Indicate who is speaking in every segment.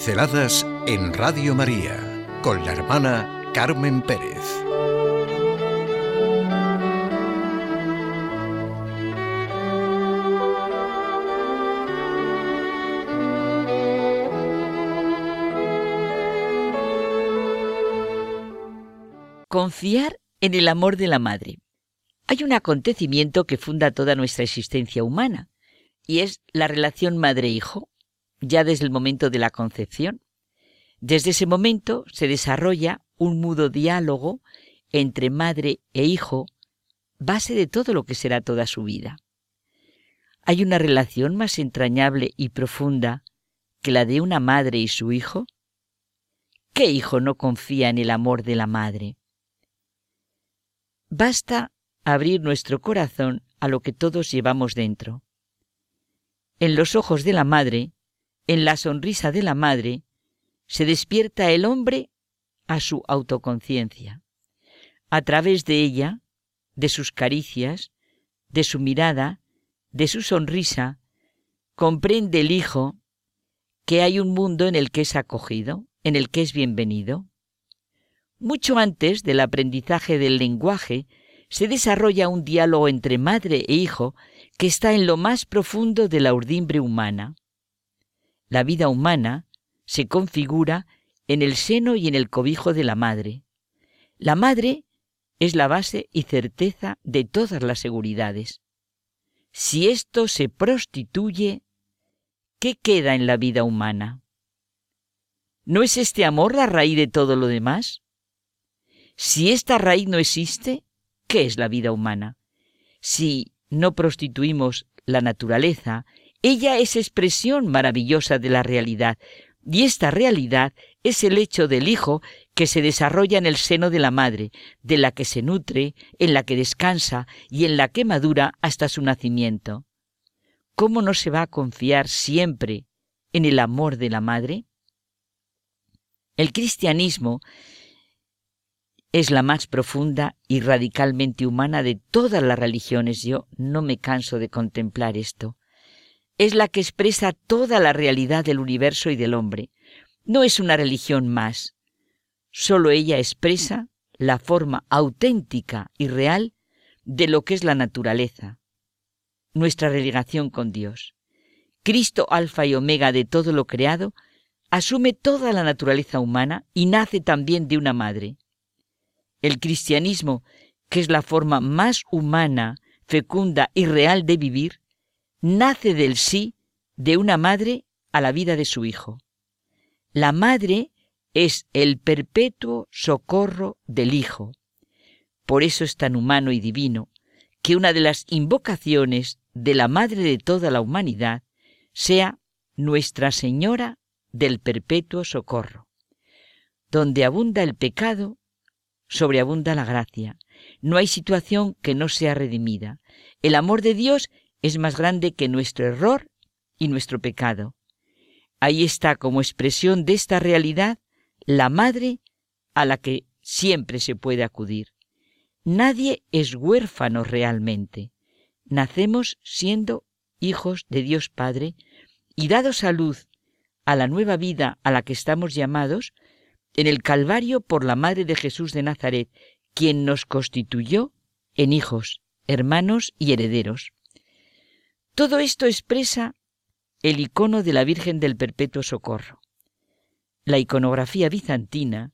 Speaker 1: Pinceladas en Radio María con la hermana Carmen Pérez.
Speaker 2: Confiar en el amor de la madre. Hay un acontecimiento que funda toda nuestra existencia humana, y es la relación madre-hijo, ya desde el momento de la concepción. Desde ese momento se desarrolla un mudo diálogo entre madre e hijo, base de todo lo que será toda su vida. ¿Hay una relación más entrañable y profunda que la de una madre y su hijo? ¿Qué hijo no confía en el amor de la madre? Basta abrir nuestro corazón a lo que todos llevamos dentro. En los ojos de la madre en la sonrisa de la madre, se despierta el hombre a su autoconciencia. A través de ella, de sus caricias, de su mirada, de su sonrisa, comprende el hijo que hay un mundo en el que es acogido, en el que es bienvenido. Mucho antes del aprendizaje del lenguaje, se desarrolla un diálogo entre madre e hijo que está en lo más profundo de la urdimbre humana la vida humana se configura en el seno y en el cobijo de la madre. La madre es la base y certeza de todas las seguridades. Si esto se prostituye, ¿qué queda en la vida humana? ¿No es este amor la raíz de todo lo demás? Si esta raíz no existe, ¿qué es la vida humana? Si no prostituimos la naturaleza ella es expresión maravillosa de la realidad, y esta realidad es el hecho del Hijo que se desarrolla en el seno de la Madre, de la que se nutre, en la que descansa y en la que madura hasta su nacimiento. ¿Cómo no se va a confiar siempre en el amor de la Madre? El cristianismo es la más profunda y radicalmente humana de todas las religiones. Yo no me canso de contemplar esto es la que expresa toda la realidad del universo y del hombre. No es una religión más. Solo ella expresa la forma auténtica y real de lo que es la naturaleza, nuestra relación con Dios. Cristo, alfa y omega de todo lo creado, asume toda la naturaleza humana y nace también de una madre. El cristianismo, que es la forma más humana, fecunda y real de vivir, nace del sí de una madre a la vida de su hijo. La madre es el perpetuo socorro del hijo. Por eso es tan humano y divino que una de las invocaciones de la madre de toda la humanidad sea Nuestra Señora del perpetuo socorro. Donde abunda el pecado, sobreabunda la gracia. No hay situación que no sea redimida. El amor de Dios es más grande que nuestro error y nuestro pecado. Ahí está como expresión de esta realidad la madre a la que siempre se puede acudir. Nadie es huérfano realmente. Nacemos siendo hijos de Dios Padre y dados a luz a la nueva vida a la que estamos llamados en el Calvario por la Madre de Jesús de Nazaret, quien nos constituyó en hijos, hermanos y herederos. Todo esto expresa el icono de la Virgen del Perpetuo Socorro. La iconografía bizantina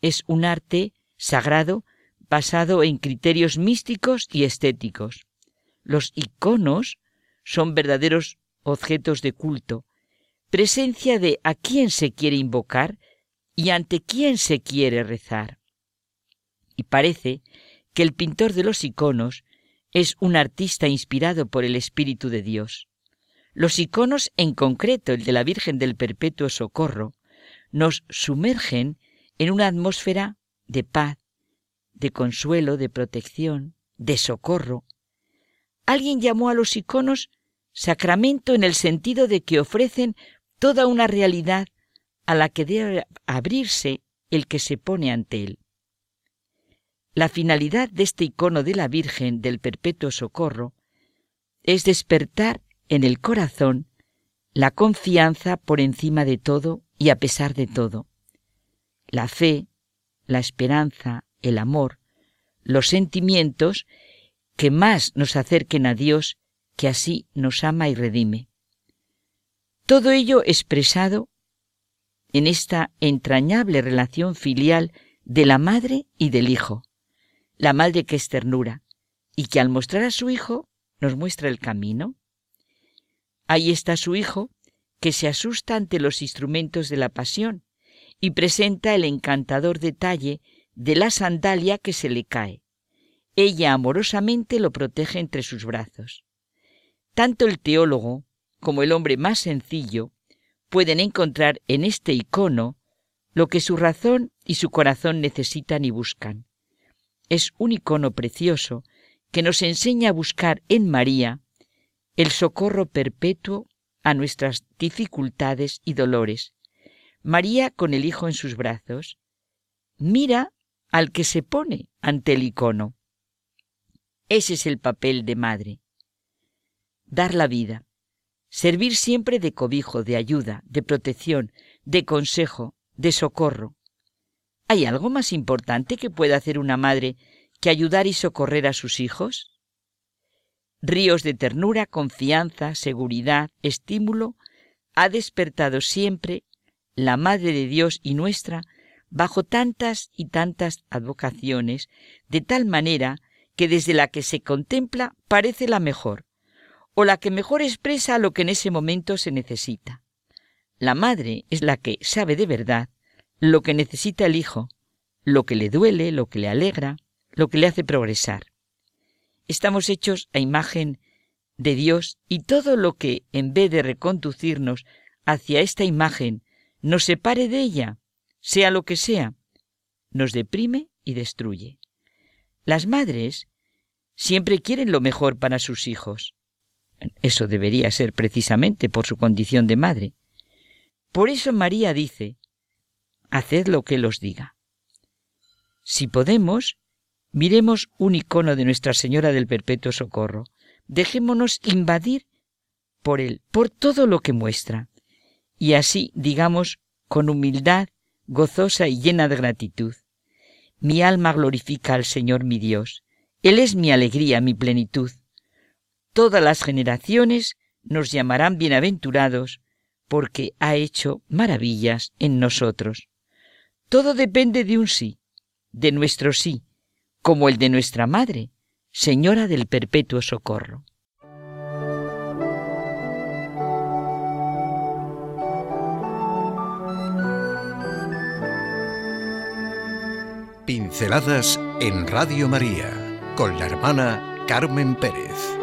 Speaker 2: es un arte sagrado basado en criterios místicos y estéticos. Los iconos son verdaderos objetos de culto, presencia de a quién se quiere invocar y ante quién se quiere rezar. Y parece que el pintor de los iconos es un artista inspirado por el Espíritu de Dios. Los iconos, en concreto el de la Virgen del Perpetuo Socorro, nos sumergen en una atmósfera de paz, de consuelo, de protección, de socorro. Alguien llamó a los iconos sacramento en el sentido de que ofrecen toda una realidad a la que debe abrirse el que se pone ante él. La finalidad de este icono de la Virgen del Perpetuo Socorro es despertar en el corazón la confianza por encima de todo y a pesar de todo. La fe, la esperanza, el amor, los sentimientos que más nos acerquen a Dios, que así nos ama y redime. Todo ello expresado en esta entrañable relación filial de la madre y del hijo. La madre que es ternura y que al mostrar a su hijo nos muestra el camino. Ahí está su hijo que se asusta ante los instrumentos de la pasión y presenta el encantador detalle de la sandalia que se le cae. Ella amorosamente lo protege entre sus brazos. Tanto el teólogo como el hombre más sencillo pueden encontrar en este icono lo que su razón y su corazón necesitan y buscan. Es un icono precioso que nos enseña a buscar en María el socorro perpetuo a nuestras dificultades y dolores. María con el Hijo en sus brazos mira al que se pone ante el icono. Ese es el papel de madre. Dar la vida, servir siempre de cobijo, de ayuda, de protección, de consejo, de socorro. ¿Hay algo más importante que pueda hacer una madre que ayudar y socorrer a sus hijos? Ríos de ternura, confianza, seguridad, estímulo, ha despertado siempre la Madre de Dios y nuestra bajo tantas y tantas advocaciones, de tal manera que desde la que se contempla parece la mejor, o la que mejor expresa lo que en ese momento se necesita. La madre es la que sabe de verdad lo que necesita el hijo, lo que le duele, lo que le alegra, lo que le hace progresar. Estamos hechos a imagen de Dios y todo lo que, en vez de reconducirnos hacia esta imagen, nos separe de ella, sea lo que sea, nos deprime y destruye. Las madres siempre quieren lo mejor para sus hijos. Eso debería ser precisamente por su condición de madre. Por eso María dice, haced lo que Él os diga. Si podemos, miremos un icono de Nuestra Señora del Perpetuo Socorro. Dejémonos invadir por Él, por todo lo que muestra. Y así, digamos, con humildad, gozosa y llena de gratitud. Mi alma glorifica al Señor mi Dios. Él es mi alegría, mi plenitud. Todas las generaciones nos llamarán bienaventurados porque ha hecho maravillas en nosotros. Todo depende de un sí, de nuestro sí, como el de nuestra Madre, Señora del Perpetuo Socorro.
Speaker 1: Pinceladas en Radio María con la hermana Carmen Pérez.